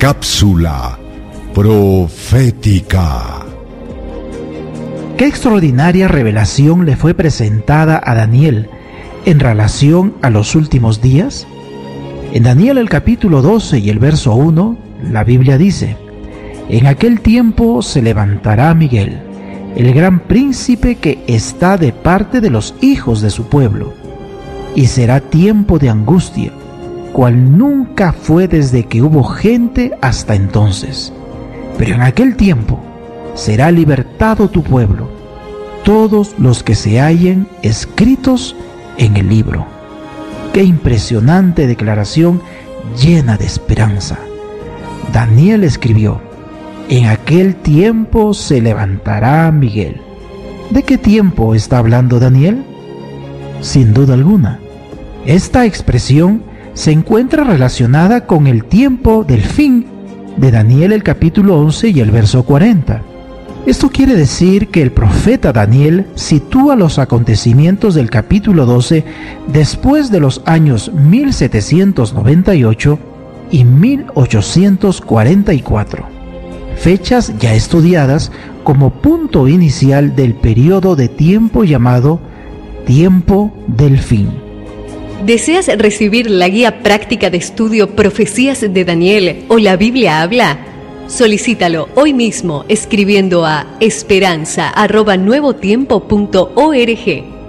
Cápsula profética. Qué extraordinaria revelación le fue presentada a Daniel en relación a los últimos días. En Daniel el capítulo 12 y el verso 1, la Biblia dice, En aquel tiempo se levantará Miguel, el gran príncipe que está de parte de los hijos de su pueblo, y será tiempo de angustia cual nunca fue desde que hubo gente hasta entonces. Pero en aquel tiempo será libertado tu pueblo, todos los que se hallen escritos en el libro. Qué impresionante declaración llena de esperanza. Daniel escribió, en aquel tiempo se levantará Miguel. ¿De qué tiempo está hablando Daniel? Sin duda alguna. Esta expresión se encuentra relacionada con el tiempo del fin de Daniel el capítulo 11 y el verso 40. Esto quiere decir que el profeta Daniel sitúa los acontecimientos del capítulo 12 después de los años 1798 y 1844, fechas ya estudiadas como punto inicial del periodo de tiempo llamado tiempo del fin. ¿Deseas recibir la guía práctica de estudio Profecías de Daniel o la Biblia habla? Solicítalo hoy mismo escribiendo a esperanza.nuevotiempo.org.